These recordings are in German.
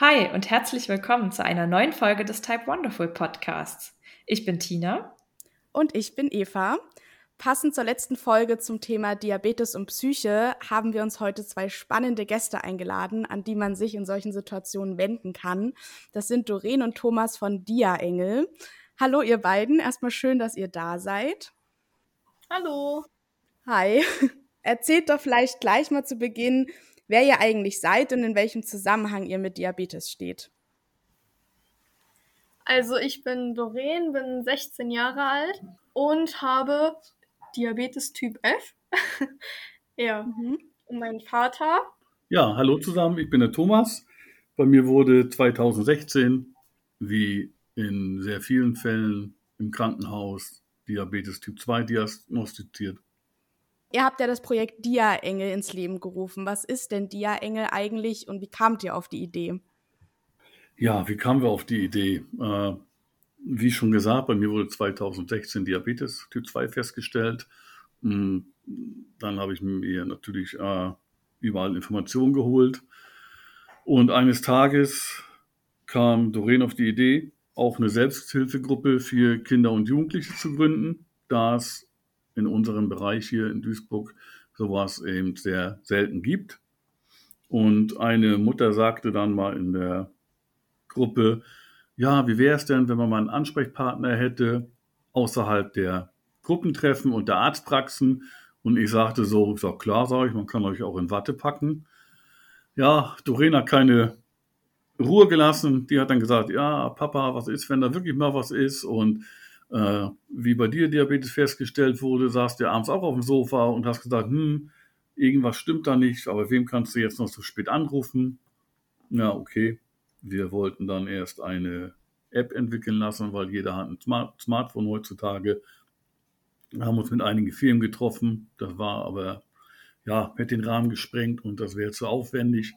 Hi und herzlich willkommen zu einer neuen Folge des Type Wonderful Podcasts. Ich bin Tina. Und ich bin Eva. Passend zur letzten Folge zum Thema Diabetes und Psyche haben wir uns heute zwei spannende Gäste eingeladen, an die man sich in solchen Situationen wenden kann. Das sind Doreen und Thomas von Dia Engel. Hallo ihr beiden, erstmal schön, dass ihr da seid. Hallo. Hi. Erzählt doch vielleicht gleich mal zu Beginn, wer ihr eigentlich seid und in welchem Zusammenhang ihr mit Diabetes steht. Also ich bin Doreen, bin 16 Jahre alt und habe Diabetes Typ F. ja. Mhm. Und mein Vater. Ja, hallo zusammen, ich bin der Thomas. Bei mir wurde 2016, wie in sehr vielen Fällen im Krankenhaus, Diabetes Typ 2 diagnostiziert. Ihr habt ja das Projekt Dia-Engel ins Leben gerufen. Was ist denn Dia-Engel eigentlich und wie kamt ihr auf die Idee? Ja, wie kamen wir auf die Idee? Äh, wie schon gesagt, bei mir wurde 2016 Diabetes Typ 2 festgestellt. Hm, dann habe ich mir natürlich äh, überall Informationen geholt. Und eines Tages kam Doreen auf die Idee, auch eine Selbsthilfegruppe für Kinder und Jugendliche zu gründen, da es in unserem Bereich hier in Duisburg sowas eben sehr selten gibt. Und eine Mutter sagte dann mal in der Gruppe, ja, wie wäre es denn, wenn man mal einen Ansprechpartner hätte außerhalb der Gruppentreffen und der Arztpraxen? Und ich sagte so, ich sag, klar, sage ich, man kann euch auch in Watte packen. Ja, Doreen hat keine Ruhe gelassen. Die hat dann gesagt, ja, Papa, was ist, wenn da wirklich mal was ist? Und äh, wie bei dir Diabetes festgestellt wurde, saßt du abends auch auf dem Sofa und hast gesagt, hm, irgendwas stimmt da nicht, aber wem kannst du jetzt noch so spät anrufen? Ja, okay. Wir wollten dann erst eine App entwickeln lassen, weil jeder hat ein Smart Smartphone heutzutage. Wir haben uns mit einigen Firmen getroffen. Das war aber, ja, hätte den Rahmen gesprengt und das wäre zu aufwendig.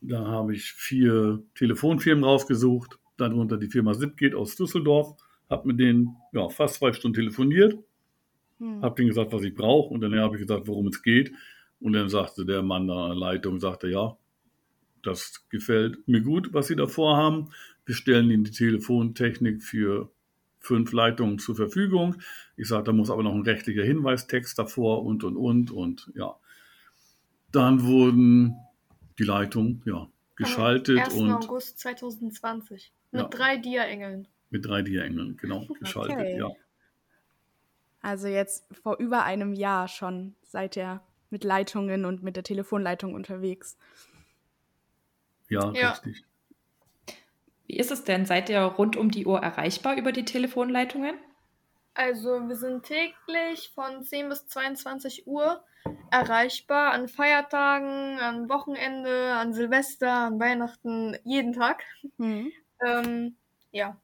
Da habe ich vier Telefonfirmen rausgesucht, darunter die Firma Zipgate aus Düsseldorf, habe mit denen ja, fast zwei Stunden telefoniert, hm. habe denen gesagt, was ich brauche und dann habe ich gesagt, worum es geht. Und dann sagte der Mann da an der Leitung, sagte, ja, das gefällt mir gut, was Sie da vorhaben. Wir stellen Ihnen die Telefontechnik für fünf Leitungen zur Verfügung. Ich sage, da muss aber noch ein rechtlicher Hinweistext davor und, und, und. Und ja, dann wurden die Leitungen ja, geschaltet. Am 1. und August 2020 mit ja, drei Dia-Engeln. Mit drei Dia-Engeln, genau, geschaltet, okay. ja. Also jetzt vor über einem Jahr schon seid ihr mit Leitungen und mit der Telefonleitung unterwegs. Ja, ja, richtig. Wie ist es denn? Seid ihr rund um die Uhr erreichbar über die Telefonleitungen? Also wir sind täglich von 10 bis 22 Uhr erreichbar an Feiertagen, an Wochenende, an Silvester, an Weihnachten, jeden Tag. Mhm. Ähm, ja.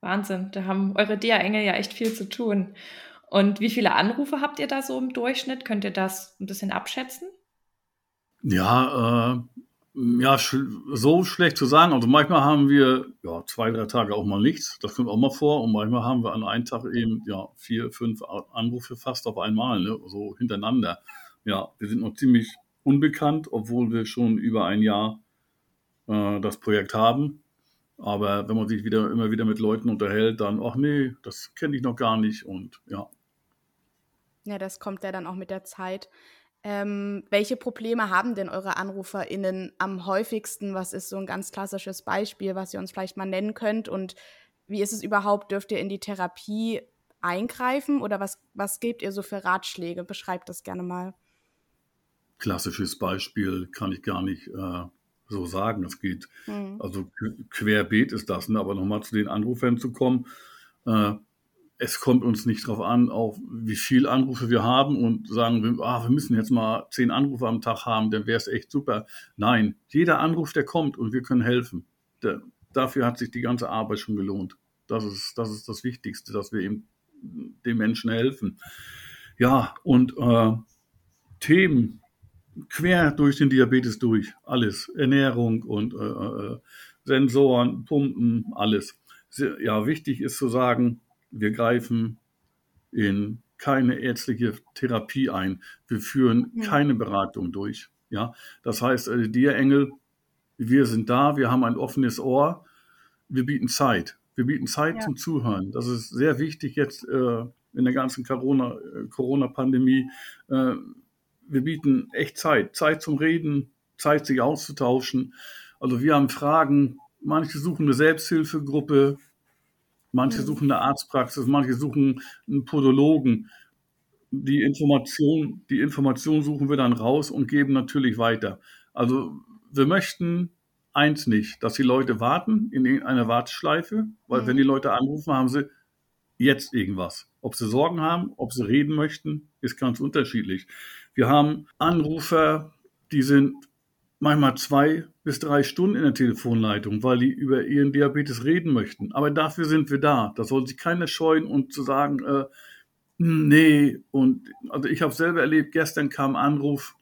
Wahnsinn, da haben eure DA-Engel ja echt viel zu tun. Und wie viele Anrufe habt ihr da so im Durchschnitt? Könnt ihr das ein bisschen abschätzen? Ja, äh, ja, sch so schlecht zu sagen. Also manchmal haben wir ja, zwei, drei Tage auch mal nichts. Das kommt auch mal vor. Und manchmal haben wir an einem Tag eben ja, vier, fünf Anrufe fast auf einmal, ne? so hintereinander. Ja, wir sind noch ziemlich unbekannt, obwohl wir schon über ein Jahr äh, das Projekt haben. Aber wenn man sich wieder immer wieder mit Leuten unterhält, dann, ach nee, das kenne ich noch gar nicht und ja. Ja, das kommt ja dann auch mit der Zeit. Ähm, welche Probleme haben denn eure AnruferInnen am häufigsten? Was ist so ein ganz klassisches Beispiel, was ihr uns vielleicht mal nennen könnt? Und wie ist es überhaupt? Dürft ihr in die Therapie eingreifen oder was, was gebt ihr so für Ratschläge? Beschreibt das gerne mal. Klassisches Beispiel kann ich gar nicht äh, so sagen. Es geht, hm. also querbeet ist das, ne? aber nochmal zu den Anrufern zu kommen. Äh, es kommt uns nicht darauf an, auch wie viel Anrufe wir haben und sagen, wir, ah, wir müssen jetzt mal zehn Anrufe am Tag haben, dann wäre es echt super. Nein, jeder Anruf, der kommt und wir können helfen. Der, dafür hat sich die ganze Arbeit schon gelohnt. Das ist, das ist das Wichtigste, dass wir eben den Menschen helfen. Ja, und äh, Themen quer durch den Diabetes durch, alles. Ernährung und äh, äh Sensoren, Pumpen, alles. Ja, wichtig ist zu sagen, wir greifen in keine ärztliche Therapie ein. Wir führen mhm. keine Beratung durch. Ja, das heißt, äh, die Engel wir sind da, wir haben ein offenes Ohr, wir bieten Zeit. Wir bieten Zeit Ja. zum Zuhören. Das ist sehr wichtig jetzt äh, in der ganzen Corona, äh, Corona-Pandemie. Äh, wir bieten echt Zeit. Zeit zum Reden, Zeit, sich auszutauschen. Also wir haben Fragen. Manche suchen eine Selbsthilfegruppe, manche Mhm. suchen eine Arztpraxis, manche suchen einen Podologen. Die Information, die Information suchen wir dann raus und geben natürlich weiter. Also wir möchten eins nicht, dass die Leute warten in irgendeiner Warteschleife, weil Mhm. wenn die Leute anrufen, haben sie jetzt irgendwas. Ob sie Sorgen haben, ob sie reden möchten, ist ganz unterschiedlich. Wir haben Anrufer, die sind manchmal zwei bis drei Stunden in der Telefonleitung, weil die über ihren Diabetes reden möchten. Aber dafür sind wir da. Da soll sich keiner scheuen und zu sagen, äh, nee. Und also ich habe selber erlebt, gestern kam ein Anruf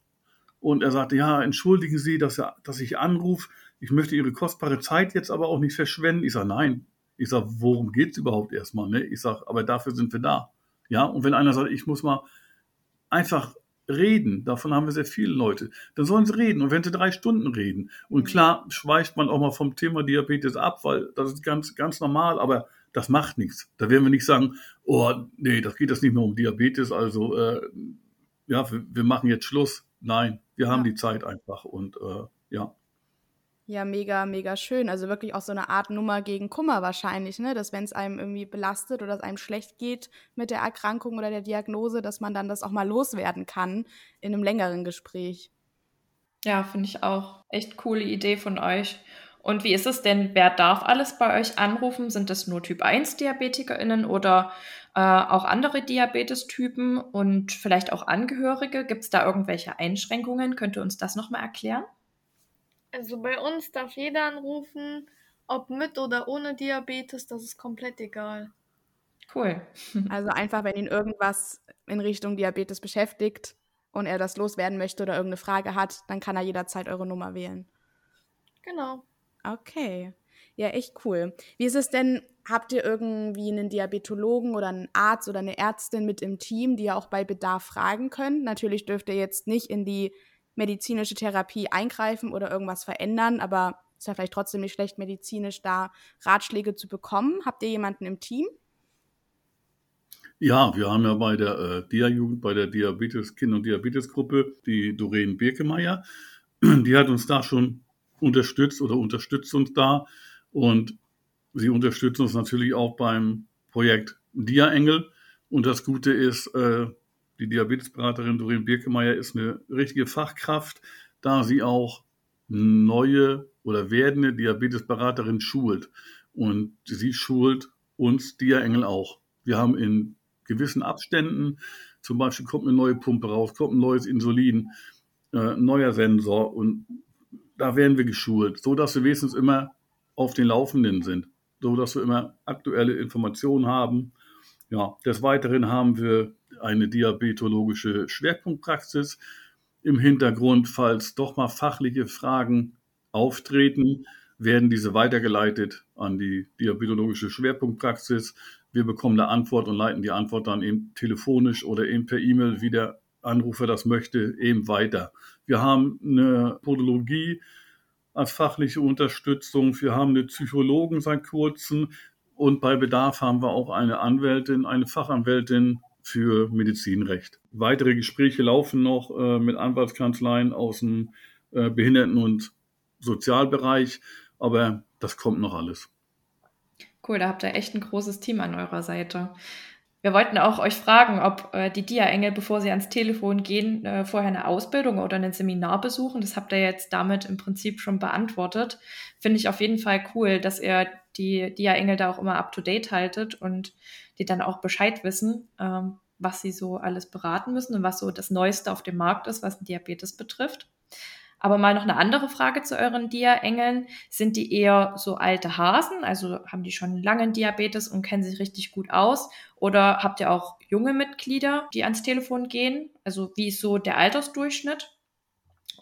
und er sagte, ja, entschuldigen Sie, dass, er, dass ich anrufe. Ich möchte Ihre kostbare Zeit jetzt aber auch nicht verschwenden. Ich sage, nein. Ich sage, worum geht's überhaupt erstmal? Ne? Ich sage, aber dafür sind wir da. Ja, und wenn einer sagt, ich muss mal einfach reden, davon haben wir sehr viele Leute, dann sollen sie reden. Und wenn sie drei Stunden reden, und klar schweicht man auch mal vom Thema Diabetes ab, weil das ist ganz, ganz normal, aber das macht nichts. Da werden wir nicht sagen, oh, nee, das geht jetzt nicht mehr um Diabetes, also äh, ja, wir, wir machen jetzt Schluss. Nein, wir haben Ja. die Zeit einfach und äh, ja. Ja, mega, mega schön. Also wirklich auch so eine Art Nummer gegen Kummer wahrscheinlich, ne? Dass wenn es einem irgendwie belastet oder es einem schlecht geht mit der Erkrankung oder der Diagnose, dass man dann das auch mal loswerden kann in einem längeren Gespräch. Ja, finde ich auch. Echt coole Idee von euch. Und wie ist es denn? Wer darf alles bei euch anrufen? Sind das nur Typ 1 DiabetikerInnen oder äh, auch andere Diabetestypen und vielleicht auch Angehörige? Gibt es da irgendwelche Einschränkungen? Könnt ihr uns das nochmal erklären? Also bei uns darf jeder anrufen, ob mit oder ohne Diabetes, das ist komplett egal. Cool. Also einfach, wenn ihn irgendwas in Richtung Diabetes beschäftigt und er das loswerden möchte oder irgendeine Frage hat, dann kann er jederzeit eure Nummer wählen. Genau. Okay. Ja, echt cool. Wie ist es denn, habt ihr irgendwie einen Diabetologen oder einen Arzt oder eine Ärztin mit im Team, die ihr auch bei Bedarf fragen könnt? Natürlich dürft ihr jetzt nicht in die medizinische Therapie eingreifen oder irgendwas verändern, aber ist ja vielleicht trotzdem nicht schlecht, medizinisch da Ratschläge zu bekommen. Habt ihr jemanden im Team? Ja, wir haben ja bei der äh, Dia-Jugend, bei der Diabetes, Kinder- und Diabetesgruppe, die Doreen Birkemeyer, die hat uns da schon unterstützt oder unterstützt uns da. Und sie unterstützt uns natürlich auch beim Projekt Dia-Engel. Und das Gute ist, äh, die Diabetesberaterin Doreen Birkemeyer ist eine richtige Fachkraft, da sie auch neue oder werdende Diabetesberaterin schult. Und sie schult uns Dia-Engel auch. Wir haben in gewissen Abständen, zum Beispiel kommt eine neue Pumpe raus, kommt ein neues Insulin, äh, neuer Sensor und da werden wir geschult, so dass wir wenigstens immer auf den Laufenden sind, so dass wir immer aktuelle Informationen haben. Ja, des Weiteren haben wir eine diabetologische Schwerpunktpraxis im Hintergrund, falls doch mal fachliche Fragen auftreten, werden diese weitergeleitet an die diabetologische Schwerpunktpraxis. Wir bekommen eine Antwort und leiten die Antwort dann eben telefonisch oder eben per E-Mail, wie der Anrufer das möchte, eben weiter. Wir haben eine Podologie als fachliche Unterstützung. Wir haben eine Psychologen seit kurzem und bei Bedarf haben wir auch eine Anwältin, eine Fachanwältin für Medizinrecht. Weitere Gespräche laufen noch äh, mit Anwaltskanzleien aus dem äh, Behinderten- und Sozialbereich, aber das kommt noch alles. Cool, da habt ihr echt ein großes Team an eurer Seite. Wir wollten auch euch fragen, ob äh, die Dia-Engel, bevor sie ans Telefon gehen, äh, vorher eine Ausbildung oder ein Seminar besuchen. Das habt ihr jetzt damit im Prinzip schon beantwortet. Finde ich auf jeden Fall cool, dass ihr die Dia-Engel da auch immer up-to-date haltet und die dann auch Bescheid wissen, ähm, was sie so alles beraten müssen und was so das Neueste auf dem Markt ist, was Diabetes betrifft. Aber mal noch eine andere Frage zu euren Dia-Engeln. Sind die eher so alte Hasen, also haben die schon lange Diabetes und kennen sich richtig gut aus? Oder habt ihr auch junge Mitglieder, die ans Telefon gehen? Also wie ist so der Altersdurchschnitt?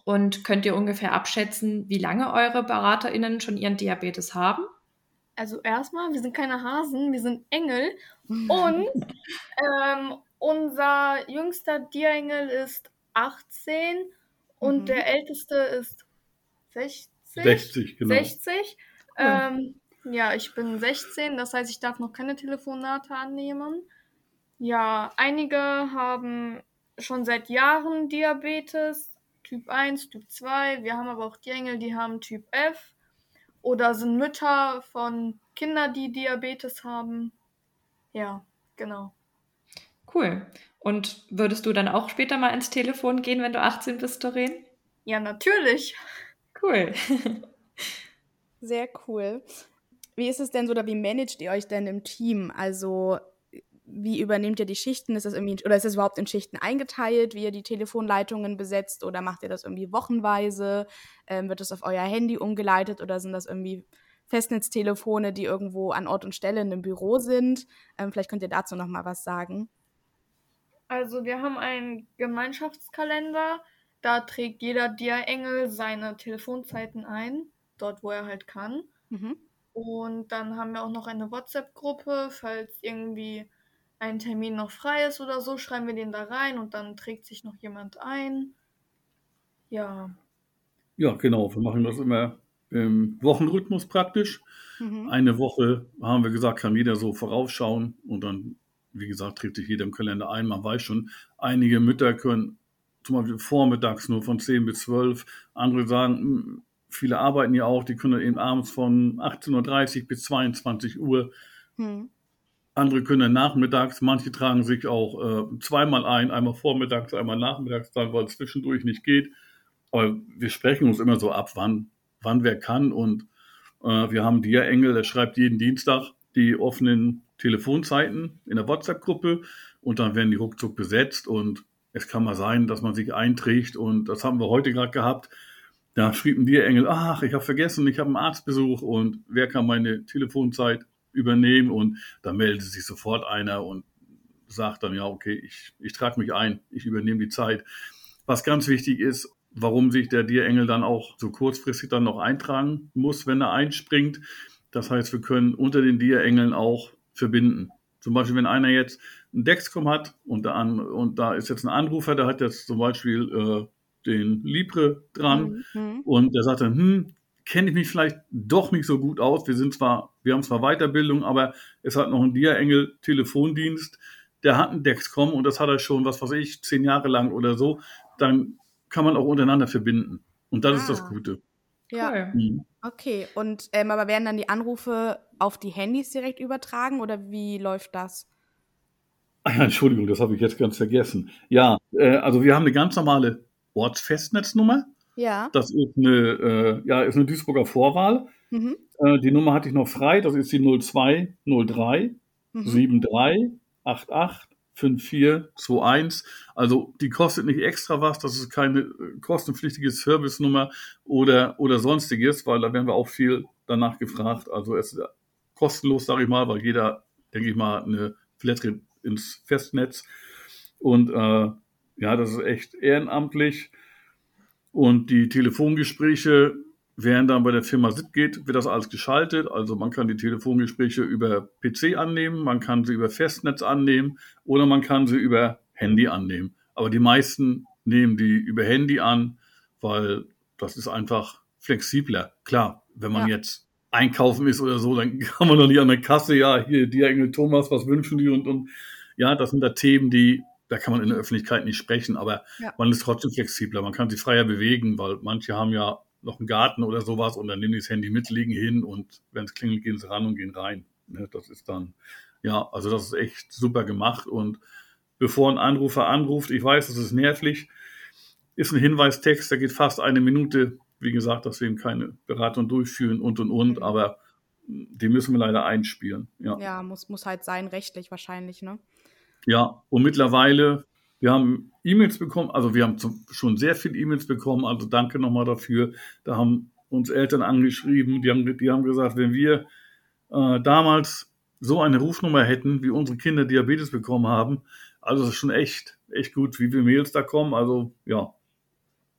Und könnt ihr ungefähr abschätzen, wie lange eure BeraterInnen schon ihren Diabetes haben? Also erstmal, wir sind keine Hasen, wir sind Engel. Und ähm, unser jüngster Dia-Engel ist 18 und Mhm. der älteste ist 16. 60. 60, genau. 60. Ähm, ja, ich bin 16, das heißt, ich darf noch keine Telefonate annehmen. Ja, einige haben schon seit Jahren Diabetes, Typ 1, Typ 2. Wir haben aber auch die Engel, die haben Typ F. Oder sind Mütter von Kindern, die Diabetes haben. Ja, genau. Cool. Und würdest du dann auch später mal ins Telefon gehen, wenn du 18 bist, Doreen? Ja, natürlich. Cool. Sehr cool. Wie ist es denn so, oder wie managt ihr euch denn im Team? Also, wie übernehmt ihr die Schichten? Ist das irgendwie, oder ist das überhaupt in Schichten eingeteilt, wie ihr die Telefonleitungen besetzt, oder macht ihr das irgendwie wochenweise? Ähm, wird das auf euer Handy umgeleitet oder sind das irgendwie Festnetztelefone, die irgendwo an Ort und Stelle in einem Büro sind? Ähm, vielleicht könnt ihr dazu noch mal was sagen. Also wir haben einen Gemeinschaftskalender, da trägt jeder Dia-Engel seine Telefonzeiten ein, dort wo er halt kann. Mhm. Und dann haben wir auch noch eine WhatsApp-Gruppe, falls irgendwie ein Termin noch frei ist oder so, schreiben wir den da rein und dann trägt sich noch jemand ein. Ja. Ja, genau. Wir machen das immer im Wochenrhythmus praktisch. Mhm. Eine Woche haben wir gesagt, kann jeder so vorausschauen und dann, wie gesagt, trägt sich jeder im Kalender ein. Man weiß schon, einige Mütter können zum Beispiel vormittags nur von 10 bis 12. Andere sagen, hm, viele arbeiten ja auch, die können eben abends von 18.30 Uhr bis 22 Uhr. Hm. Andere können nachmittags, manche tragen sich auch äh, zweimal ein, einmal vormittags, einmal nachmittags, dann, weil es zwischendurch nicht geht. Aber wir sprechen uns immer so ab, wann, wann wer kann. Und äh, wir haben Dia Engel, der schreibt jeden Dienstag die offenen Telefonzeiten in der WhatsApp-Gruppe und dann werden die ruckzuck besetzt. Und es kann mal sein, dass man sich einträgt. Und das haben wir heute gerade gehabt. Da schrieb ein Dia Engel, ach, ich habe vergessen, ich habe einen Arztbesuch und wer kann meine Telefonzeit übernehmen und da meldet sich sofort einer und sagt dann, ja, okay, ich, ich trage mich ein, ich übernehme die Zeit. Was ganz wichtig ist, warum sich der Dierengel dann auch so kurzfristig dann noch eintragen muss, wenn er einspringt. Das heißt, wir können unter den Dierengeln auch verbinden. Zum Beispiel, wenn einer jetzt einen Dexcom hat und da, an, und da ist jetzt ein Anrufer, der hat jetzt zum Beispiel äh, den Libre dran Mhm. und der sagt dann, hm, kenne ich mich vielleicht doch nicht so gut aus. Wir sind zwar, wir haben zwar Weiterbildung, aber es hat noch einen Dia-Engel Telefondienst, der hat einen Dexcom und das hat er schon, was weiß ich, zehn Jahre lang oder so. Dann kann man auch untereinander verbinden. Und das ist das Ah. Gute. Ja, Cool. Mhm. okay. Und ähm, aber werden dann die Anrufe auf die Handys direkt übertragen oder wie läuft das? Ah Entschuldigung, das habe ich jetzt ganz vergessen. Ja, äh, also wir haben eine ganz normale Ortsfestnetznummer. Ja. Das ist eine, äh, ja, ist eine Duisburger Vorwahl. Mhm. Äh, die Nummer hatte ich noch frei. Das ist die 0203 Mhm. 73 88 5421. Also die kostet nicht extra was, das ist keine äh, kostenpflichtige Servicenummer oder, oder sonstiges, weil da werden wir auch viel danach gefragt. Also es ist kostenlos, sage ich mal, weil jeder, denke ich mal, eine Flatrate ins Festnetz. Und äh, ja, das ist echt ehrenamtlich. Und die Telefongespräche Während dann bei der Firma SIP geht, wird das alles geschaltet. Also man kann die Telefongespräche über PC annehmen, man kann sie über Festnetz annehmen oder man kann sie über Handy annehmen. Aber die meisten nehmen die über Handy an, weil das ist einfach flexibler. Klar, wenn man Ja. jetzt einkaufen ist oder so, dann kann man doch nicht an der Kasse, ja, hier, die Engel Thomas, was wünschen die? Und, und ja, das sind da Themen, die, da kann man in der Öffentlichkeit nicht sprechen, aber Ja. man ist trotzdem flexibler, man kann sich freier bewegen, weil manche haben ja noch einen Garten oder sowas und dann nehmen die das Handy mit, legen hin und wenn es klingelt, gehen sie ran und gehen rein. Ne, das ist dann, ja, also das ist echt super gemacht und bevor ein Anrufer anruft, ich weiß, das ist nervlich, ist ein Hinweistext, der geht fast eine Minute. Wie gesagt, dass wir eben keine Beratung durchführen und und und, Mhm. aber die müssen wir leider einspielen. Ja. Ja, muss, muss halt sein, rechtlich wahrscheinlich, ne? Ja, und mittlerweile, wir haben E-Mails bekommen, also wir haben zum, schon sehr viele E-Mails bekommen, also danke nochmal dafür. Da haben uns Eltern angeschrieben, die haben, die haben gesagt, wenn wir äh, damals so eine Rufnummer hätten, wie unsere Kinder Diabetes bekommen haben, also das ist schon echt, echt gut, wie viele Mails da kommen. Also ja,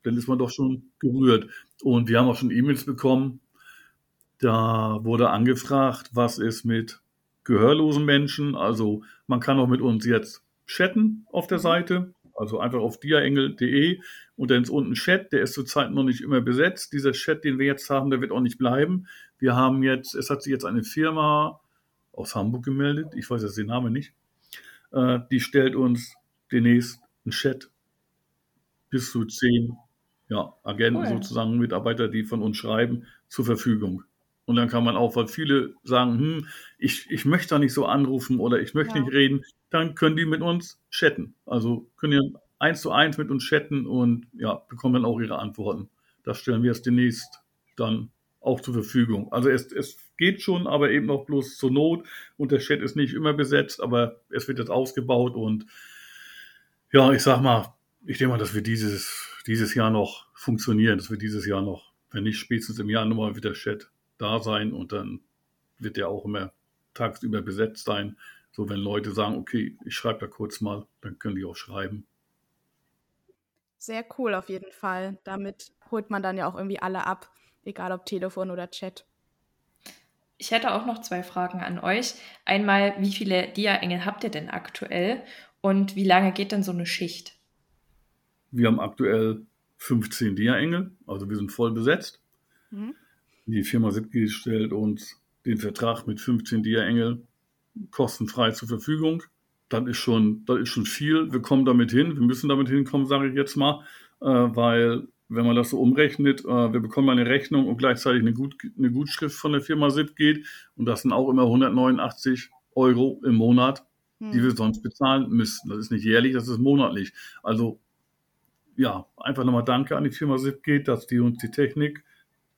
dann ist man doch schon gerührt. Und wir haben auch schon E-Mails bekommen. Da wurde angefragt, was ist mit gehörlosen Menschen. Also man kann auch mit uns jetzt chatten auf der Seite. Also einfach auf diaengel.de und dann ist unten Chat, der ist zurzeit noch nicht immer besetzt. Dieser Chat, den wir jetzt haben, der wird auch nicht bleiben. Wir haben jetzt, es hat sich jetzt eine Firma aus Hamburg gemeldet, ich weiß jetzt den Namen nicht, äh, die stellt uns demnächst einen Chat bis zu zehn ja, Agenten cool. sozusagen, Mitarbeiter, die von uns schreiben, zur Verfügung. Und dann kann man auch, weil viele sagen, hm, ich, ich möchte da nicht so anrufen oder ich möchte ja. nicht reden, dann können die mit uns chatten. Also können ja eins zu eins mit uns chatten und ja, bekommen dann auch ihre Antworten. Das stellen wir jetzt demnächst dann auch zur Verfügung. Also es, es geht schon, aber eben noch bloß zur Not und der Chat ist nicht immer besetzt, aber es wird jetzt ausgebaut und ja, ich sag mal, ich denke mal, dass wir dieses, dieses Jahr noch funktionieren, dass wir dieses Jahr noch, wenn nicht spätestens im Januar wieder Chat da sein und dann wird der auch immer tagsüber besetzt sein. So, wenn Leute sagen, okay, ich schreibe da kurz mal, dann können die auch schreiben. Sehr cool auf jeden Fall. Damit holt man dann ja auch irgendwie alle ab, egal ob Telefon oder Chat. Ich hätte auch noch zwei Fragen an euch. Einmal, wie viele Dia-Engel habt ihr denn aktuell und wie lange geht denn so eine Schicht? Wir haben aktuell 15 Dia-Engel, also wir sind voll besetzt. Mhm. Die Firma Sitke stellt uns den Vertrag mit 15 Dia-Engel kostenfrei zur Verfügung. Das ist schon, das ist schon viel. Wir kommen damit hin. Wir müssen damit hinkommen, sage ich jetzt mal, äh, weil wenn man das so umrechnet, äh, wir bekommen eine Rechnung und gleichzeitig eine, Gut, eine Gutschrift von der Firma SIP geht und das sind auch immer 189 Euro im Monat, hm. die wir sonst bezahlen müssten. Das ist nicht jährlich, das ist monatlich. Also ja, einfach nochmal Danke an die Firma SIP geht, dass die uns die Technik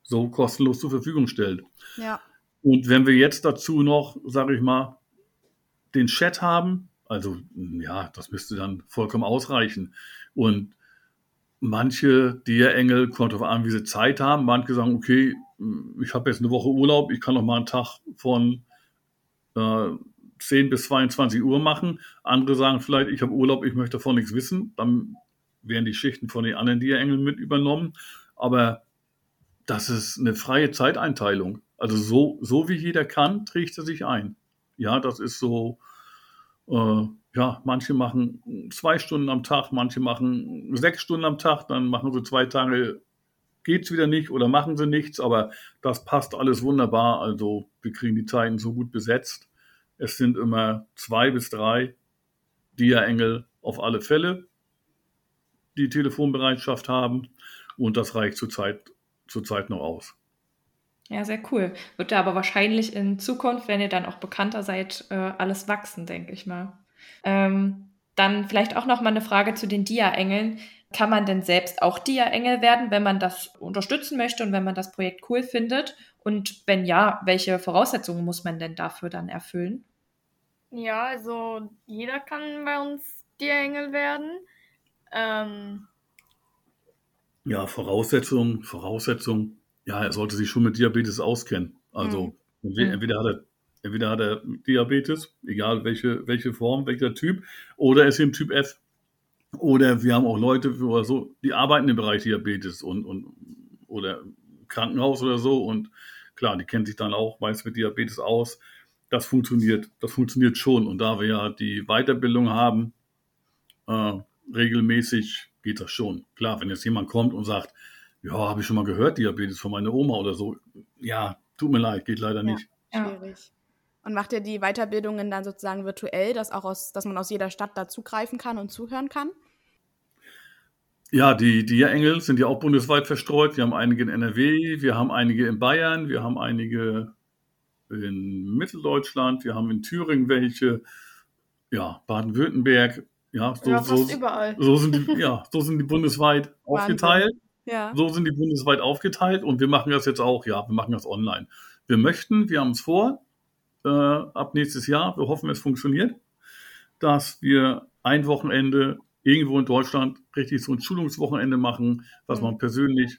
so kostenlos zur Verfügung stellt. Ja. Und wenn wir jetzt dazu noch, sage ich mal, den Chat haben, also ja, das müsste dann vollkommen ausreichen. Und manche Dia-Engel kommt darauf an, wie sie Zeit haben. Manche sagen, okay, ich habe jetzt eine Woche Urlaub, ich kann noch mal einen Tag von äh, 10 bis 22 Uhr machen. Andere sagen vielleicht, ich habe Urlaub, ich möchte davon nichts wissen. Dann werden die Schichten von den anderen Dia-Engeln mit übernommen. Aber das ist eine freie Zeiteinteilung. Also so, so wie jeder kann, trägt er sich ein. Ja, das ist so, äh, ja, manche machen zwei Stunden am Tag, manche machen sechs Stunden am Tag, dann machen sie zwei Tage, geht's wieder nicht oder machen sie nichts, aber das passt alles wunderbar. Also wir kriegen die Zeiten so gut besetzt. Es sind immer zwei bis drei Dia-Engel auf alle Fälle, die Telefonbereitschaft haben und das reicht zurzeit zurzeit noch aus. Ja, sehr cool. Wird ja aber wahrscheinlich in Zukunft, wenn ihr dann auch bekannter seid, äh, alles wachsen, denke ich mal. Ähm, dann vielleicht auch noch mal eine Frage zu den Dia-Engeln. Kann man denn selbst auch Dia-Engel werden, wenn man das unterstützen möchte und wenn man das Projekt cool findet? Und wenn ja, welche Voraussetzungen muss man denn dafür dann erfüllen? Ja, also jeder kann bei uns Dia-Engel werden. Ähm, ja, Voraussetzung, Voraussetzung, ja, er sollte sich schon mit Diabetes auskennen. Also mhm. entweder, hat er, entweder hat er Diabetes, egal welche, welche Form, welcher Typ, oder er ist im Typ F. Oder wir haben auch Leute, oder so, die arbeiten im Bereich Diabetes und, und oder Krankenhaus oder so. Und klar, die kennen sich dann auch meist mit Diabetes aus. Das funktioniert, das funktioniert schon. Und da wir ja die Weiterbildung haben, äh, regelmäßig geht das schon. Klar, wenn jetzt jemand kommt und sagt, ja, habe ich schon mal gehört, Diabetes von meiner Oma oder so. Ja, tut mir leid, geht leider ja, nicht. Schwierig. Und macht ihr die Weiterbildungen dann sozusagen virtuell, dass auch aus, dass man aus jeder Stadt da zugreifen kann und zuhören kann? Ja, die Dia-Engel sind ja auch bundesweit verstreut. Wir haben einige in NRW, wir haben einige in Bayern, wir haben einige in Mitteldeutschland, wir haben in Thüringen welche, ja, Baden-Württemberg, ja, so, ja, so, so sind die, ja, so sind die bundesweit aufgeteilt. Ja. So sind die bundesweit aufgeteilt und wir machen das jetzt auch, ja, wir machen das online. Wir möchten, wir haben es vor, äh, ab nächstes Jahr, wir hoffen, es funktioniert, dass wir ein Wochenende irgendwo in Deutschland richtig so ein Schulungswochenende machen, was mhm. man persönlich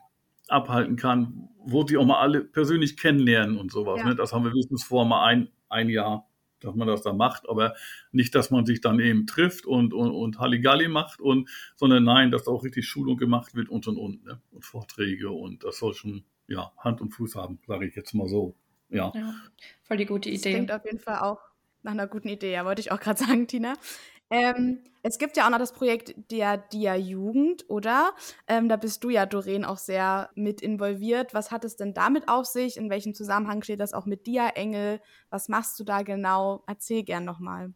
abhalten kann, wo die auch mal alle persönlich kennenlernen und sowas. Ja. Ne? Das haben wir wenigstens vor, mal ein, ein Jahr dass man das da macht, aber nicht, dass man sich dann eben trifft und, und, und Halligalli macht, und, sondern nein, dass auch richtig Schulung gemacht wird und und und, ne? und Vorträge und das soll schon ja, Hand und Fuß haben, sage ich jetzt mal so. Ja. ja. Voll die gute Idee. Das klingt auf jeden Fall auch nach einer guten Idee, ja, wollte ich auch gerade sagen, Tina. Ähm, es gibt ja auch noch das Projekt der Dia Jugend, oder? Ähm, da bist du ja, Doreen, auch sehr mit involviert. Was hat es denn damit auf sich? In welchem Zusammenhang steht das auch mit Dia Engel? Was machst du da genau? Erzähl gern nochmal.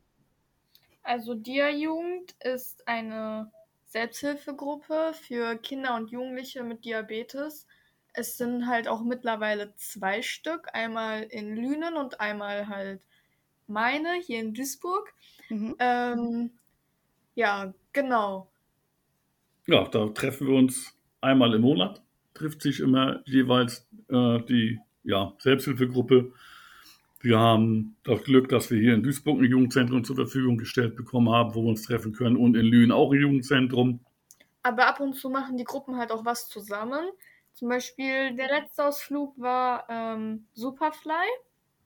Also Dia Jugend ist eine Selbsthilfegruppe für Kinder und Jugendliche mit Diabetes. Es sind halt auch mittlerweile zwei Stück, einmal in Lünen und einmal halt meine hier in Duisburg. Mhm. Ähm, ja, genau. Ja, da treffen wir uns einmal im Monat. Trifft sich immer jeweils äh, die ja, Selbsthilfegruppe. Wir haben das Glück, dass wir hier in Duisburg ein Jugendzentrum zur Verfügung gestellt bekommen haben, wo wir uns treffen können und in Lünen auch ein Jugendzentrum. Aber ab und zu machen die Gruppen halt auch was zusammen. Zum Beispiel der letzte Ausflug war ähm, Superfly.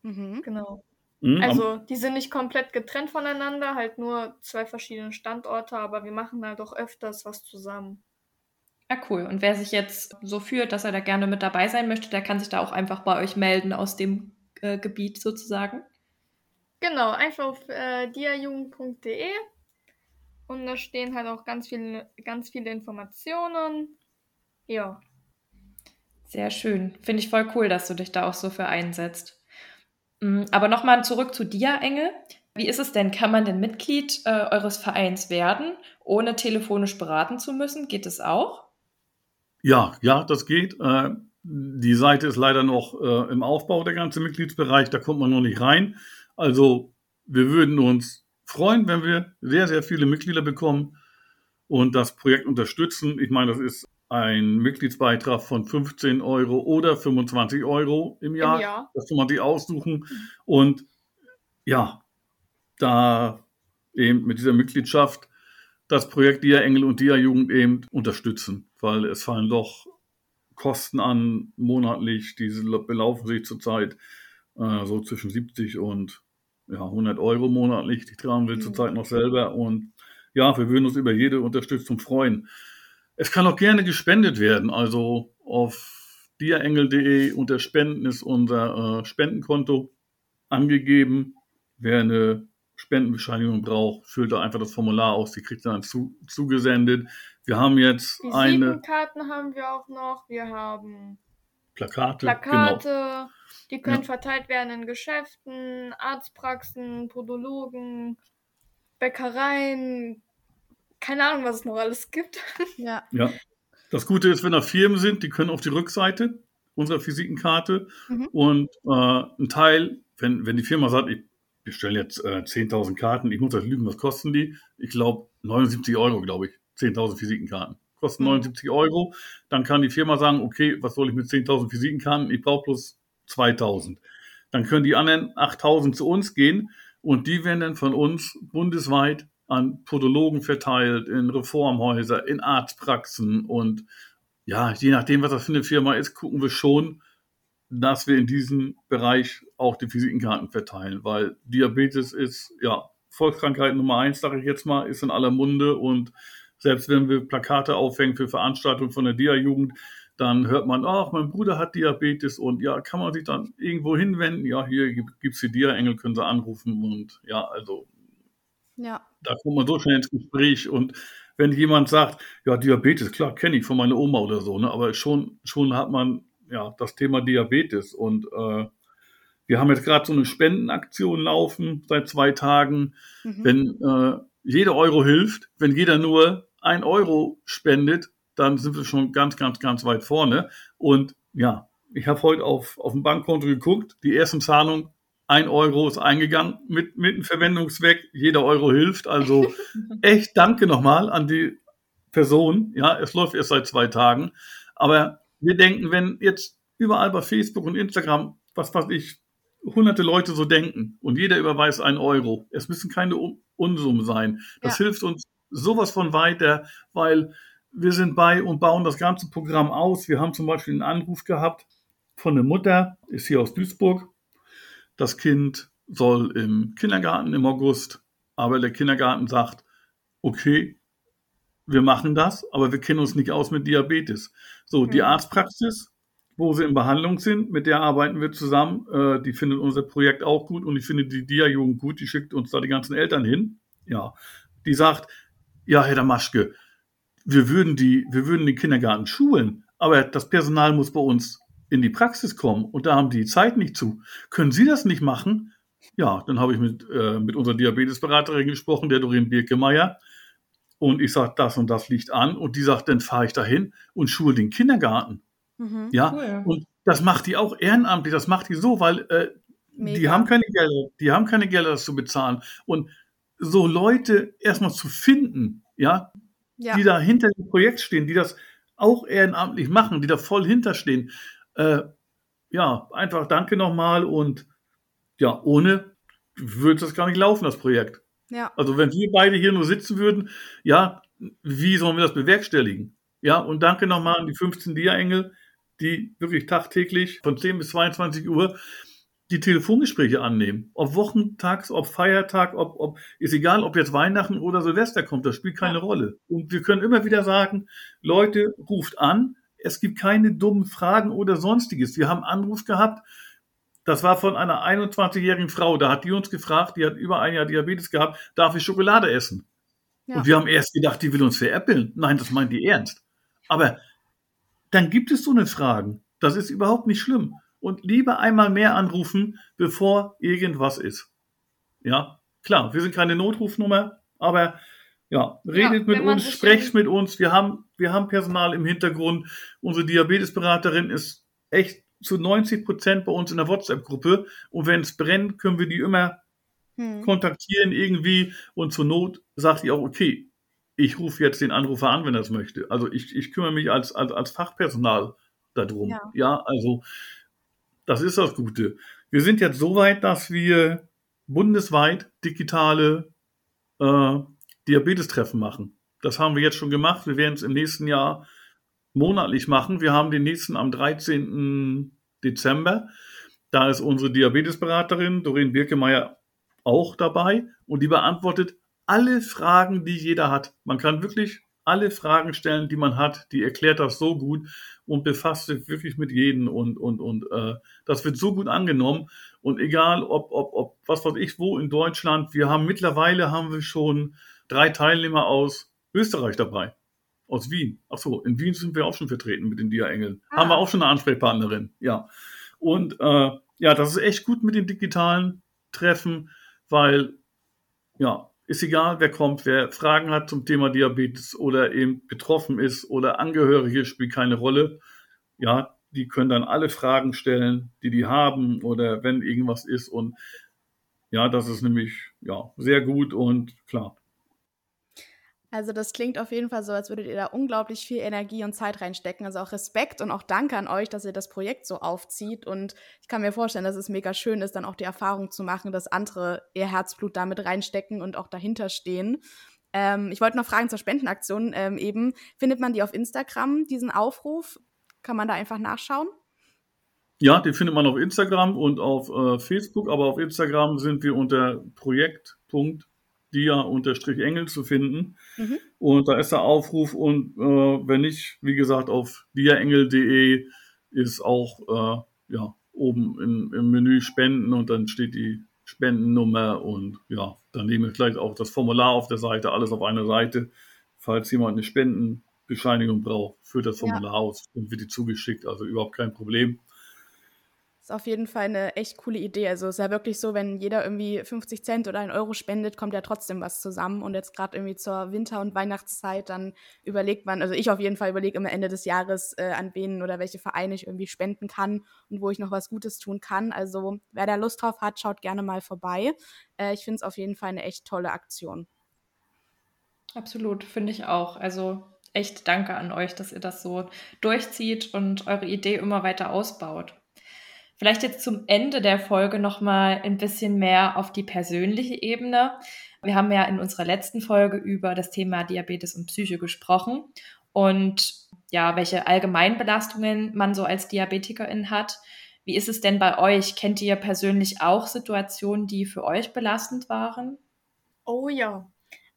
Mhm. Genau. Mhm, also die sind nicht komplett getrennt voneinander, halt nur zwei verschiedene Standorte, aber wir machen halt auch öfters was zusammen. Ja, cool. Und wer sich jetzt so fühlt, dass er da gerne mit dabei sein möchte, der kann sich da auch einfach bei euch melden aus dem äh, Gebiet sozusagen. Genau, einfach auf äh, diajugend.de und da stehen halt auch ganz viele, ganz viele Informationen. Ja. Sehr schön. Finde ich voll cool, dass du dich da auch so für einsetzt. Mm, aber nochmal zurück zu dir, Engel. Wie ist es denn? Kann man denn Mitglied äh, eures Vereins werden, ohne telefonisch beraten zu müssen? Geht es auch? Ja, ja, das geht. Äh, die Seite ist leider noch äh, im Aufbau, der ganze Mitgliedsbereich. Da kommt man noch nicht rein. Also wir würden uns freuen, wenn wir sehr, sehr viele Mitglieder bekommen und das Projekt unterstützen. Ich meine, das ist ein Mitgliedsbeitrag von 15 Euro oder 25 Euro im Jahr. Im Jahr. Das kann man sich aussuchen. Und ja, da eben mit dieser Mitgliedschaft das Projekt Dia Engel und Dia Jugend eben unterstützen, weil es fallen doch Kosten an monatlich, diese belaufen sich zurzeit äh, so zwischen 70 und ja, 100 Euro monatlich. Die tragen wir mhm. zurzeit noch selber und ja, wir würden uns über jede Unterstützung freuen. Es kann auch gerne gespendet werden. Also auf diaengel.de unter Spenden ist unser äh, Spendenkonto angegeben. Wer eine Spendenbescheinigung braucht, füllt da einfach das Formular aus, die kriegt dann zu, zugesendet. Wir haben jetzt die eine. Karten haben wir auch noch. Wir haben Plakate. Plakate. Genau. Die können ja. verteilt werden in Geschäften, Arztpraxen, Podologen, Bäckereien, keine Ahnung, was es noch alles gibt. Ja. ja. Das Gute ist, wenn da Firmen sind, die können auf die Rückseite unserer Visitenkarte mhm. und äh, ein Teil, wenn, wenn die Firma sagt, ich bestelle jetzt äh, 10.000 Karten, ich muss das lügen, was kosten die? Ich glaube 79 Euro, glaube ich, 10.000 Visitenkarten. Kosten mhm. 79 Euro. Dann kann die Firma sagen, okay, was soll ich mit 10.000 Visitenkarten? Ich brauche bloß 2.000. Dann können die anderen 8.000 zu uns gehen und die werden dann von uns bundesweit an Podologen verteilt, in Reformhäuser, in Arztpraxen und ja, je nachdem, was das für eine Firma ist, gucken wir schon, dass wir in diesem Bereich auch die Visitenkarten verteilen, weil Diabetes ist ja Volkskrankheit Nummer eins, sage ich jetzt mal, ist in aller Munde und selbst wenn wir Plakate aufhängen für Veranstaltungen von der Dia-Jugend, dann hört man, ach, mein Bruder hat Diabetes und ja, kann man sich dann irgendwo hinwenden? Ja, hier gibt es die Dia-Engel, können Sie anrufen und ja, also ja. Da kommt man so schnell ins Gespräch und wenn jemand sagt, ja, Diabetes, klar, kenne ich von meiner Oma oder so, ne? aber schon, schon hat man ja das Thema Diabetes und äh, wir haben jetzt gerade so eine Spendenaktion laufen seit zwei Tagen. Mhm. Wenn äh, jeder Euro hilft, wenn jeder nur ein Euro spendet, dann sind wir schon ganz, ganz, ganz weit vorne. Und ja, ich habe heute auf, auf dem Bankkonto geguckt, die ersten Zahlungen ein Euro ist eingegangen mit, mit dem Verwendungszweck. Jeder Euro hilft. Also echt danke nochmal an die Person. Ja, es läuft erst seit zwei Tagen. Aber wir denken, wenn jetzt überall bei Facebook und Instagram, was weiß ich, hunderte Leute so denken und jeder überweist einen Euro. Es müssen keine Unsummen sein. Das ja. hilft uns sowas von weiter, weil wir sind bei und bauen das ganze Programm aus. Wir haben zum Beispiel einen Anruf gehabt von einer Mutter, ist hier aus Duisburg, das Kind soll im Kindergarten im August, aber der Kindergarten sagt, okay, wir machen das, aber wir kennen uns nicht aus mit Diabetes. So, die Arztpraxis, wo sie in Behandlung sind, mit der arbeiten wir zusammen. Äh, die findet unser Projekt auch gut und ich finde die Dia-Jugend gut, die schickt uns da die ganzen Eltern hin. Ja, die sagt, ja, Herr Damaschke, wir würden die, wir würden den Kindergarten schulen, aber das Personal muss bei uns in die Praxis kommen und da haben die Zeit nicht zu. Können Sie das nicht machen? Ja, dann habe ich mit, äh, mit unserer Diabetesberaterin gesprochen, der Doreen Birkemeyer. Und ich sage, das und das liegt an. Und die sagt, dann fahre ich dahin und schule den Kindergarten. Mhm, ja, cool. und das macht die auch ehrenamtlich. Das macht die so, weil äh, die haben keine Gelder, die haben keine Gelder, das zu bezahlen. Und so Leute erstmal zu finden, ja, ja. die da hinter dem Projekt stehen, die das auch ehrenamtlich machen, die da voll hinterstehen. Äh, ja, einfach danke nochmal und ja, ohne würde das gar nicht laufen, das Projekt. Ja. Also wenn wir beide hier nur sitzen würden, ja, wie sollen wir das bewerkstelligen? Ja, und danke nochmal an die 15 Dia-Engel, die wirklich tagtäglich von 10 bis 22 Uhr die Telefongespräche annehmen. Ob Wochentags, ob Feiertag, ob, ob, ist egal, ob jetzt Weihnachten oder Silvester kommt, das spielt keine ja. Rolle. Und wir können immer wieder sagen, Leute, ruft an, es gibt keine dummen Fragen oder sonstiges. Wir haben Anruf gehabt, das war von einer 21-jährigen Frau, da hat die uns gefragt, die hat über ein Jahr Diabetes gehabt, darf ich Schokolade essen? Ja. Und wir haben erst gedacht, die will uns veräppeln. Nein, das meint die ernst. Aber dann gibt es so eine Fragen. Das ist überhaupt nicht schlimm und lieber einmal mehr anrufen, bevor irgendwas ist. Ja, klar, wir sind keine Notrufnummer, aber ja, redet ja, mit uns, sprecht mit uns. Wir haben, wir haben Personal im Hintergrund. Unsere Diabetesberaterin ist echt zu 90 Prozent bei uns in der WhatsApp-Gruppe. Und wenn es brennt, können wir die immer hm. kontaktieren irgendwie. Und zur Not sagt die auch, okay, ich rufe jetzt den Anrufer an, wenn er es möchte. Also ich, ich kümmere mich als, als, als Fachpersonal darum. Ja, ja also das ist das Gute. Wir sind jetzt so weit, dass wir bundesweit digitale äh, Diabetestreffen machen. Das haben wir jetzt schon gemacht. Wir werden es im nächsten Jahr monatlich machen. Wir haben den nächsten am 13. Dezember. Da ist unsere Diabetesberaterin Doreen Birkemeyer auch dabei und die beantwortet alle Fragen, die jeder hat. Man kann wirklich alle Fragen stellen, die man hat. Die erklärt das so gut und befasst sich wirklich mit jedem und, und, und äh, das wird so gut angenommen. Und egal, ob, ob, ob, was weiß ich, wo in Deutschland, wir haben mittlerweile haben wir schon drei Teilnehmer aus Österreich dabei. Aus Wien. Ach so, in Wien sind wir auch schon vertreten mit den Dia-Engeln. Ah. Haben wir auch schon eine Ansprechpartnerin, ja. Und äh, ja, das ist echt gut mit den digitalen Treffen, weil ja, ist egal, wer kommt, wer Fragen hat zum Thema Diabetes oder eben betroffen ist oder Angehörige, spielt keine Rolle. Ja, die können dann alle Fragen stellen, die die haben oder wenn irgendwas ist. Und ja, das ist nämlich ja sehr gut und klar. Also das klingt auf jeden Fall so, als würdet ihr da unglaublich viel Energie und Zeit reinstecken. Also auch Respekt und auch Danke an euch, dass ihr das Projekt so aufzieht. Und ich kann mir vorstellen, dass es mega schön ist, dann auch die Erfahrung zu machen, dass andere ihr Herzblut damit reinstecken und auch dahinter stehen. Ähm, ich wollte noch fragen zur Spendenaktion ähm, eben. Findet man die auf Instagram, diesen Aufruf? Kann man da einfach nachschauen? Ja, den findet man auf Instagram und auf äh, Facebook, aber auf Instagram sind wir unter Projekt.de dia-engel zu finden. Mhm. Und da ist der Aufruf und äh, wenn nicht, wie gesagt, auf diaengel.de ist auch äh, ja, oben im, im, Menü Spenden und dann steht die Spendennummer und ja, dann nehmen wir vielleicht auch das Formular auf der Seite, alles auf einer Seite. Falls jemand eine Spendenbescheinigung braucht, führt das Formular ja. aus und wird die zugeschickt, also überhaupt kein Problem ist auf jeden Fall eine echt coole Idee. Also es ist ja wirklich so, wenn jeder irgendwie 50 Cent oder einen Euro spendet, kommt ja trotzdem was zusammen. Und jetzt gerade irgendwie zur Winter- und Weihnachtszeit, dann überlegt man, also ich auf jeden Fall überlege immer Ende des Jahres, äh, an wen oder welche Vereine ich irgendwie spenden kann und wo ich noch was Gutes tun kann. Also wer da Lust drauf hat, schaut gerne mal vorbei. Äh, ich finde es auf jeden Fall eine echt tolle Aktion. Absolut, finde ich auch. Also echt danke an euch, dass ihr das so durchzieht und eure Idee immer weiter ausbaut. Vielleicht jetzt zum Ende der Folge nochmal ein bisschen mehr auf die persönliche Ebene. Wir haben ja in unserer letzten Folge über das Thema Diabetes und Psyche gesprochen und ja, welche Allgemeinbelastungen man so als Diabetikerin hat. Wie ist es denn bei euch? Kennt ihr persönlich auch Situationen, die für euch belastend waren? Oh ja.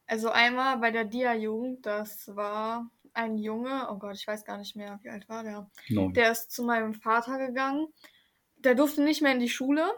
Also einmal bei der Dia-Jugend, das war ein Junge, oh Gott, ich weiß gar nicht mehr, wie alt war der. No. Der ist zu meinem Vater gegangen der durfte nicht mehr in die Schule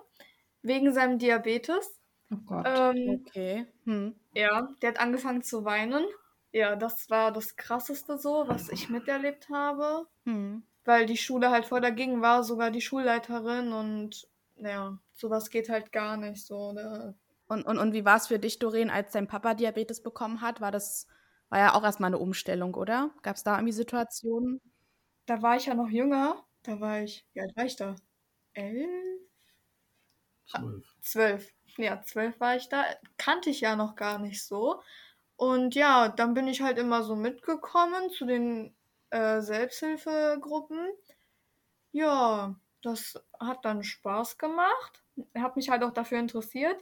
wegen seinem Diabetes. Oh Gott. Ähm, Okay. Hm. ja, der hat angefangen zu weinen. Ja, das war das Krasseste so, was ich miterlebt habe. Hm. Weil die Schule halt voll dagegen war, sogar die Schulleiterin und ja, sowas geht halt gar nicht so. Da, Und, und, und wie war es für dich, Doreen, als dein Papa Diabetes bekommen hat? War das, war ja auch erstmal eine Umstellung, oder? Gab es da irgendwie Situationen? da war ich ja noch jünger. Da war ich, wie alt war ich da? Elf? Zwölf. Zwölf. Ja, zwölf war ich da. Kannte ich ja noch gar nicht so. Und ja, dann bin ich halt immer so mitgekommen zu den äh, Selbsthilfegruppen. Ja, das hat dann Spaß gemacht. Hat mich halt auch dafür interessiert.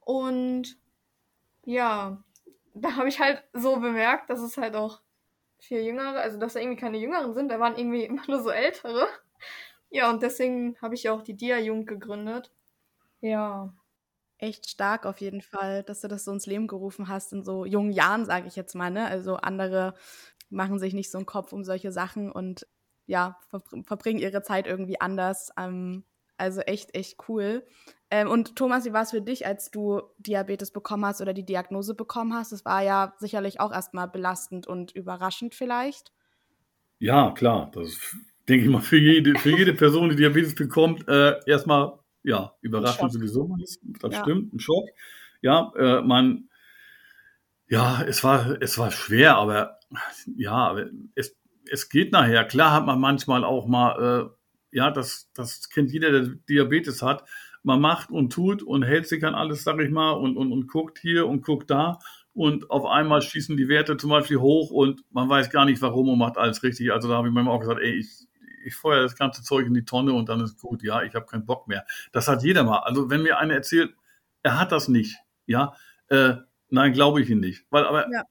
Und ja, da habe ich halt so bemerkt, dass es halt auch viel Jüngere, also dass da irgendwie keine Jüngeren sind, da waren irgendwie immer nur so Ältere. Ja, und deswegen habe ich ja auch die Dia-Jugend gegründet. Ja. Echt stark auf jeden Fall, dass du das so ins Leben gerufen hast in so jungen Jahren, sage ich jetzt mal. Ne? Also andere machen sich nicht so einen Kopf um solche Sachen und ja, verbr- verbringen ihre Zeit irgendwie anders. Ähm, also echt, echt cool. Ähm, und Thomas, wie war es für dich, als du Diabetes bekommen hast oder die Diagnose bekommen hast? Das war ja sicherlich auch erstmal belastend und überraschend vielleicht. Ja, klar. Das ist, denke ich mal, für jede, für jede Person, die Diabetes bekommt, äh, erstmal, ja, überraschend Schock. sowieso. Das Ja. stimmt, ein Schock. Ja, äh, man, ja, es war, es war schwer, aber ja, es, es geht nachher. Klar hat man manchmal auch mal, äh, ja, das, das kennt jeder, der Diabetes hat. Man macht und tut und hält sich an alles, sag ich mal, und, und, und guckt hier und guckt da. Und auf einmal schießen die Werte zum Beispiel hoch und man weiß gar nicht warum und macht alles richtig. Also da habe ich mir auch gesagt, ey, ich, ich feuer das ganze Zeug in die Tonne und dann ist gut, ja, ich habe keinen Bock mehr. Das hat jeder mal. Also wenn mir einer erzählt, er hat das nicht, ja, äh, nein, glaube ich ihn nicht. Weil aber Ja.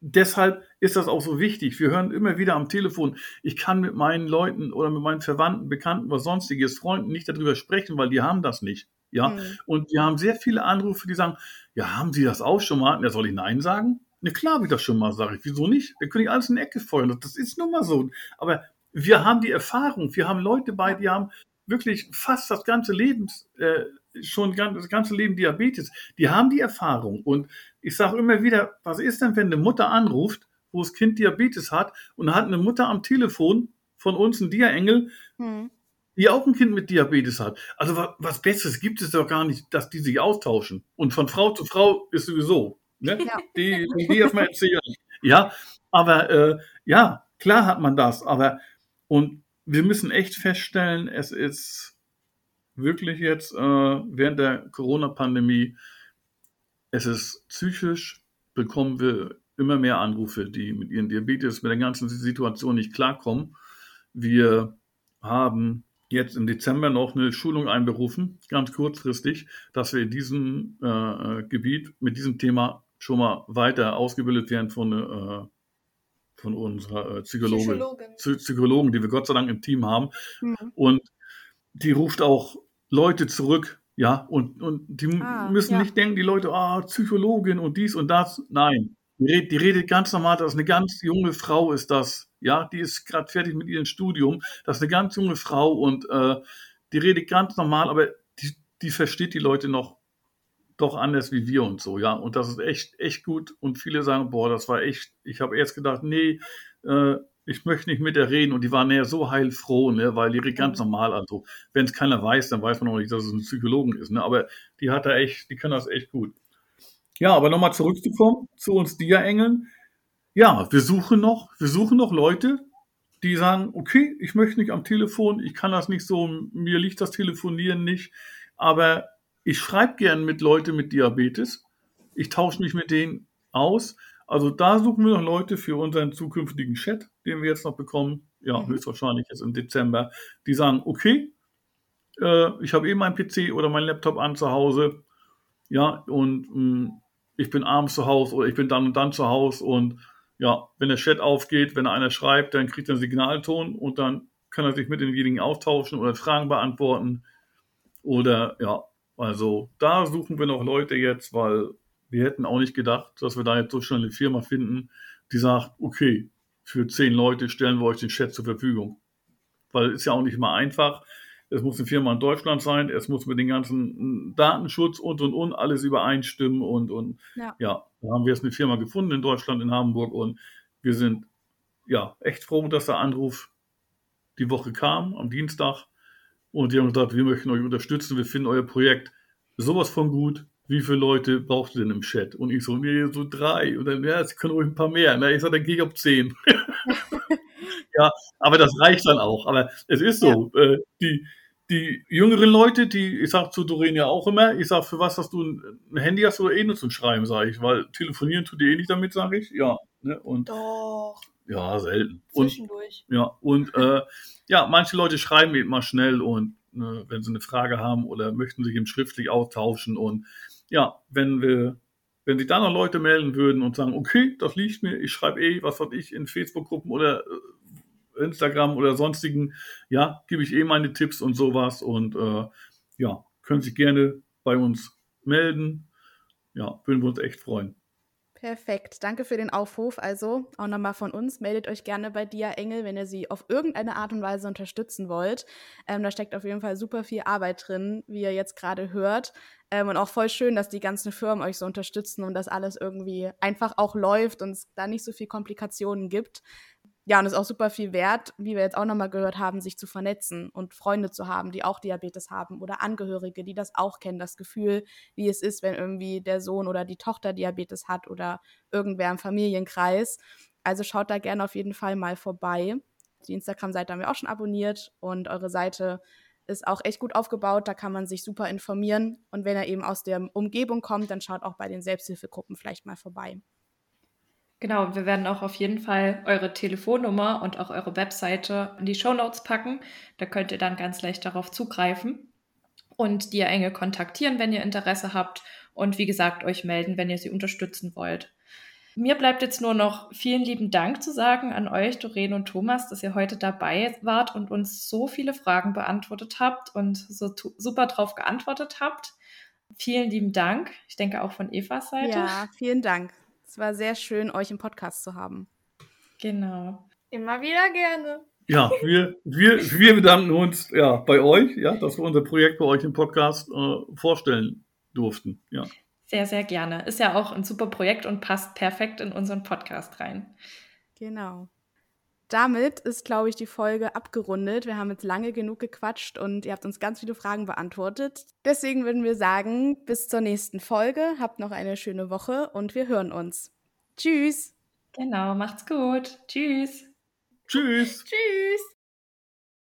deshalb ist das auch so wichtig. Wir hören immer wieder am Telefon, ich kann mit meinen Leuten oder mit meinen Verwandten, Bekannten oder sonstiges Freunden nicht darüber sprechen, weil die haben das nicht. Ja, Mhm. und wir haben sehr viele Anrufe, die sagen, ja, haben Sie das auch schon mal? Ja, soll ich Nein sagen? Ne, klar ich das schon mal, sage ich. Wieso nicht? Wir können ich alles in die Ecke feuern. Das ist nun mal so. Aber wir haben die Erfahrung. Wir haben Leute bei, die haben wirklich fast das ganze Leben, äh, schon das ganze Leben Diabetes. Die haben die Erfahrung. Und ich sage immer wieder, was ist denn, wenn eine Mutter anruft, wo das Kind Diabetes hat und hat eine Mutter am Telefon von uns, ein Dia-Engel, Hm. die auch ein Kind mit Diabetes hat. Also was, was Besseres gibt es doch gar nicht, dass die sich austauschen. Und von Frau zu Frau ist sowieso. Ne? Ja. Die, die, die erstmal erzählen. Ja, aber äh, ja, klar hat man das. Aber und wir müssen echt feststellen, es ist wirklich jetzt äh, während der Corona-Pandemie, es ist psychisch, bekommen wir immer mehr Anrufe, die mit ihren Diabetes, mit der ganzen Situation nicht klarkommen. Wir haben jetzt im Dezember noch eine Schulung einberufen, ganz kurzfristig, dass wir in diesem äh, Gebiet mit diesem Thema schon mal weiter ausgebildet werden von, äh, von unserer äh, Psychologin. Psychologin. Psy- Psychologen, die wir Gott sei Dank im Team haben. Mhm. Und die ruft auch Leute zurück, ja, und, und die Ah, müssen ja. nicht denken, die Leute, ah, Psychologin und dies und das. Nein, die redet, die redet ganz normal, das ist eine ganz junge Frau, ist das, ja, die ist gerade fertig mit ihrem Studium, das ist eine ganz junge Frau und äh, die redet ganz normal, aber die, die versteht die Leute noch doch anders wie wir und so, ja. Und das ist echt, echt gut. Und viele sagen, boah, das war echt, ich habe erst gedacht, nee, äh, ich möchte nicht mit der reden. Und die waren ja so heilfroh, ne, weil die redet ganz normal. Also, wenn es keiner weiß, dann weiß man auch nicht, dass es ein Psychologen ist, ne. Aber die hat da echt, die kann das echt gut. Ja, aber nochmal zurückzukommen zu uns Dia-Engeln. Ja, wir suchen noch, wir suchen noch Leute, die sagen, okay, ich möchte nicht am Telefon, ich kann das nicht so, mir liegt das Telefonieren nicht, aber ich schreibe gern mit Leuten mit Diabetes. Ich tausche mich mit denen aus. Also da suchen wir noch Leute für unseren zukünftigen Chat, den wir jetzt noch bekommen. Ja, Mhm. höchstwahrscheinlich jetzt im Dezember. Die sagen, okay, äh, ich habe eh meinen PC oder meinen Laptop an zu Hause. Ja, und mh, ich bin abends zu Hause oder ich bin dann und dann zu Hause und ja, wenn der Chat aufgeht, wenn einer schreibt, dann kriegt er einen Signalton und dann kann er sich mit demjenigen austauschen oder Fragen beantworten. Oder ja, also da suchen wir noch Leute jetzt, weil wir hätten auch nicht gedacht, dass wir da jetzt so schnell eine Firma finden, die sagt, okay, für zehn Leute stellen wir euch den Chat zur Verfügung. Weil es ist ja auch nicht mal einfach. es muss eine Firma in Deutschland sein, es muss mit den ganzen Datenschutz und und und alles übereinstimmen und und ja, ja da haben wir jetzt eine Firma gefunden in Deutschland, in Hamburg und wir sind ja echt froh, dass der Anruf die Woche kam, am Dienstag und die haben gesagt, wir möchten euch unterstützen, wir finden euer Projekt sowas von gut, wie viele Leute braucht ihr denn im Chat? Und ich so, nee, so drei. Und dann, ja, es können ruhig ein paar mehr. Na, ich sage, dann gehe ich auf zehn. ja, aber das reicht dann auch. Aber es ist so, ja. äh, die, die jüngeren Leute, die, ich sag zu Doreen ja auch immer, ich sag, für was hast du ein, ein Handy hast du eh nur zum Schreiben, sage ich, weil telefonieren tut ihr eh nicht damit, sage ich. Ja. Ne? Und, Doch. Ja, selten. Zwischendurch. Und, ja, und äh, ja, manche Leute schreiben eben mal schnell und ne, wenn sie eine Frage haben oder möchten sich eben schriftlich austauschen und ja, wenn wir, wenn sich da noch Leute melden würden und sagen, okay, das liegt mir, ich schreibe eh, was weiß ich, in Facebook-Gruppen oder äh, Instagram oder sonstigen, ja, gebe ich eh meine Tipps und sowas und äh, ja, können sich gerne bei uns melden. Ja, würden wir uns echt freuen. Perfekt, danke für den Aufruf. Also auch nochmal von uns, meldet euch gerne bei Dia Engel, wenn ihr sie auf irgendeine Art und Weise unterstützen wollt. Ähm, da steckt auf jeden Fall super viel Arbeit drin, wie ihr jetzt gerade hört. Ähm, und auch voll schön, dass die ganzen Firmen euch so unterstützen und dass alles irgendwie einfach auch läuft und es da nicht so viel Komplikationen gibt ja, und es ist auch super viel wert, wie wir jetzt auch nochmal gehört haben, sich zu vernetzen und Freunde zu haben, die auch Diabetes haben oder Angehörige, die das auch kennen, das Gefühl, wie es ist, wenn irgendwie der Sohn oder die Tochter Diabetes hat oder irgendwer im Familienkreis. Also schaut da gerne auf jeden Fall mal vorbei. Die Instagram-Seite haben wir auch schon abonniert und eure Seite ist auch echt gut aufgebaut. Da kann man sich super informieren. Und wenn er eben aus der Umgebung kommt, dann schaut auch bei den Selbsthilfegruppen vielleicht mal vorbei. Genau, wir werden auch auf jeden Fall eure Telefonnummer und auch eure Webseite in die Show Notes packen. Da könnt ihr dann ganz leicht darauf zugreifen und die Engel kontaktieren, wenn ihr Interesse habt und wie gesagt euch melden, wenn ihr sie unterstützen wollt. Mir bleibt jetzt nur noch vielen lieben Dank zu sagen an euch, Doreen und Thomas, dass ihr heute dabei wart und uns so viele Fragen beantwortet habt und so super drauf geantwortet habt. Vielen lieben Dank. Ich denke auch von Evas Seite. Ja, vielen Dank. Es war sehr schön, euch im Podcast zu haben. Genau. Immer wieder gerne. Ja, wir, wir, wir bedanken uns ja, bei euch, ja, dass wir unser Projekt bei euch im Podcast äh, vorstellen durften. Ja. Sehr, sehr gerne. Ist ja auch ein super Projekt und passt perfekt in unseren Podcast rein. Genau. Damit ist, glaube ich, die Folge abgerundet. Wir haben jetzt lange genug gequatscht und ihr habt uns ganz viele Fragen beantwortet. Deswegen würden wir sagen, bis zur nächsten Folge. Habt noch eine schöne Woche und wir hören uns. Tschüss. Genau, macht's gut. Tschüss. Tschüss. Tschüss.